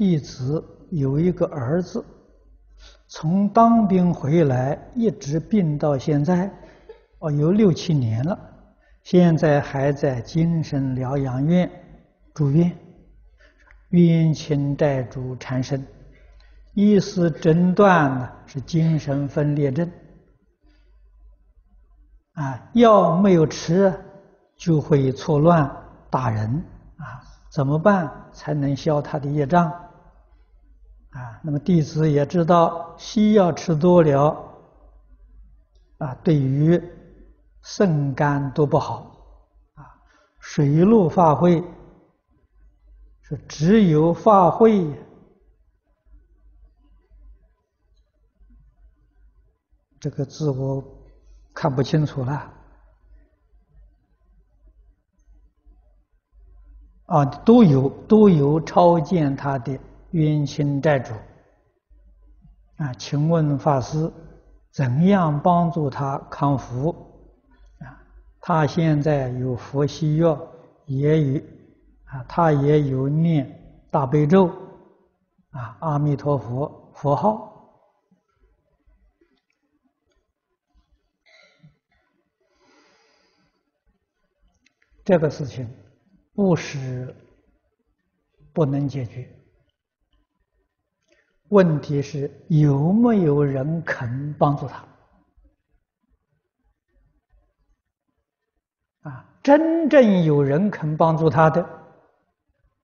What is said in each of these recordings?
弟子有一个儿子，从当兵回来，一直病到现在，哦，有六七年了，现在还在精神疗养院住院，冤亲债主缠身，医师诊断呢是精神分裂症，啊，药没有吃就会错乱打人。啊，怎么办才能消他的业障？啊，那么弟子也知道，西药吃多了，啊，对于肾肝都不好。啊，水陆法会是只有法会，这个字我看不清楚了。啊，都有都有超见他的冤亲债主。啊，请问法师，怎样帮助他康复？啊，他现在有佛西药，也有啊，他也有念大悲咒，啊，阿弥陀佛佛号，这个事情。不是不能解决，问题是有没有人肯帮助他？啊，真正有人肯帮助他的，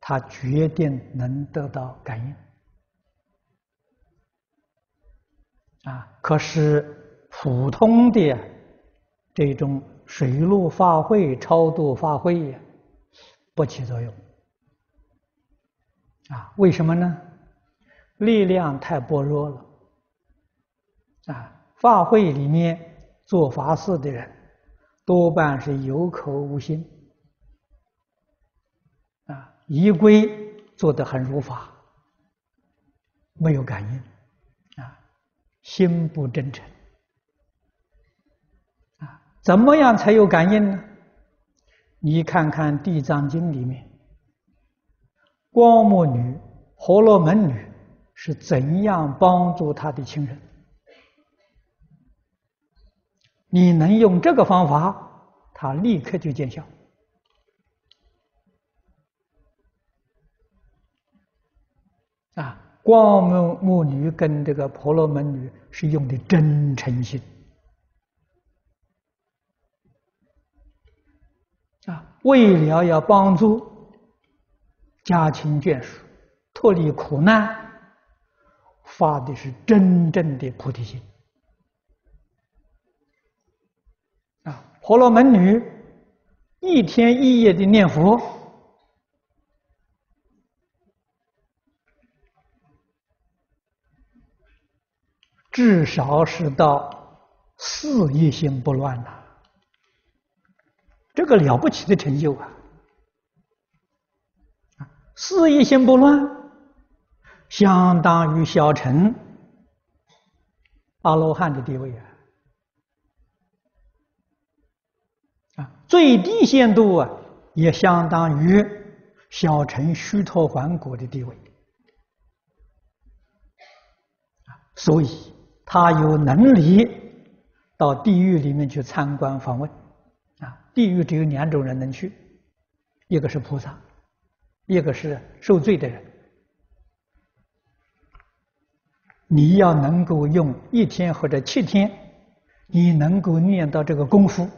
他决定能得到感应。啊，可是普通的这种水陆法会、超度法会。不起作用啊？为什么呢？力量太薄弱了啊！法会里面做法事的人多半是有口无心啊，仪规做得很如法，没有感应啊，心不真诚啊，怎么样才有感应呢？你看看《地藏经》里面，光目女、婆罗门女是怎样帮助他的亲人？你能用这个方法，他立刻就见效。啊，光目目女跟这个婆罗门女是用的真诚心。啊，为了要帮助家亲眷属脱离苦难，发的是真正的菩提心。啊，婆罗门女一天一夜的念佛，至少是到四业心不乱呐。这个了不起的成就啊！啊，四业心不乱，相当于小乘阿罗汉的地位啊！啊，最低限度啊，也相当于小乘须陀洹果的地位啊！所以他有能力到地狱里面去参观访问啊。地狱只有两种人能去，一个是菩萨，一个是受罪的人。你要能够用一天或者七天，你能够念到这个功夫，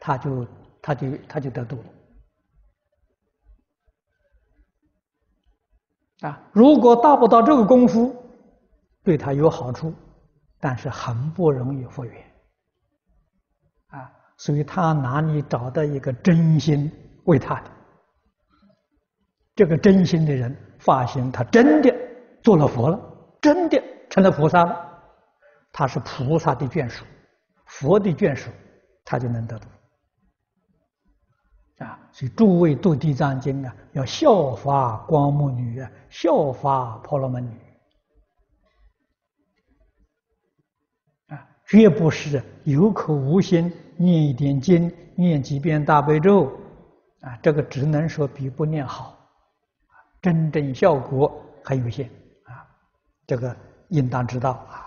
他就他就他就得度了。啊，如果达不到这个功夫，对他有好处，但是很不容易复原。啊。所以他哪里找到一个真心为他的？这个真心的人发现他真的做了佛了，真的成了菩萨了，他是菩萨的眷属，佛的眷属，他就能得度。啊，所以诸位读地藏经啊，要效法光目女啊，效法婆罗门女。绝不是有口无心念一点经，念几遍大悲咒，啊，这个只能说比不念好，真正效果很有限，这个应当知道啊。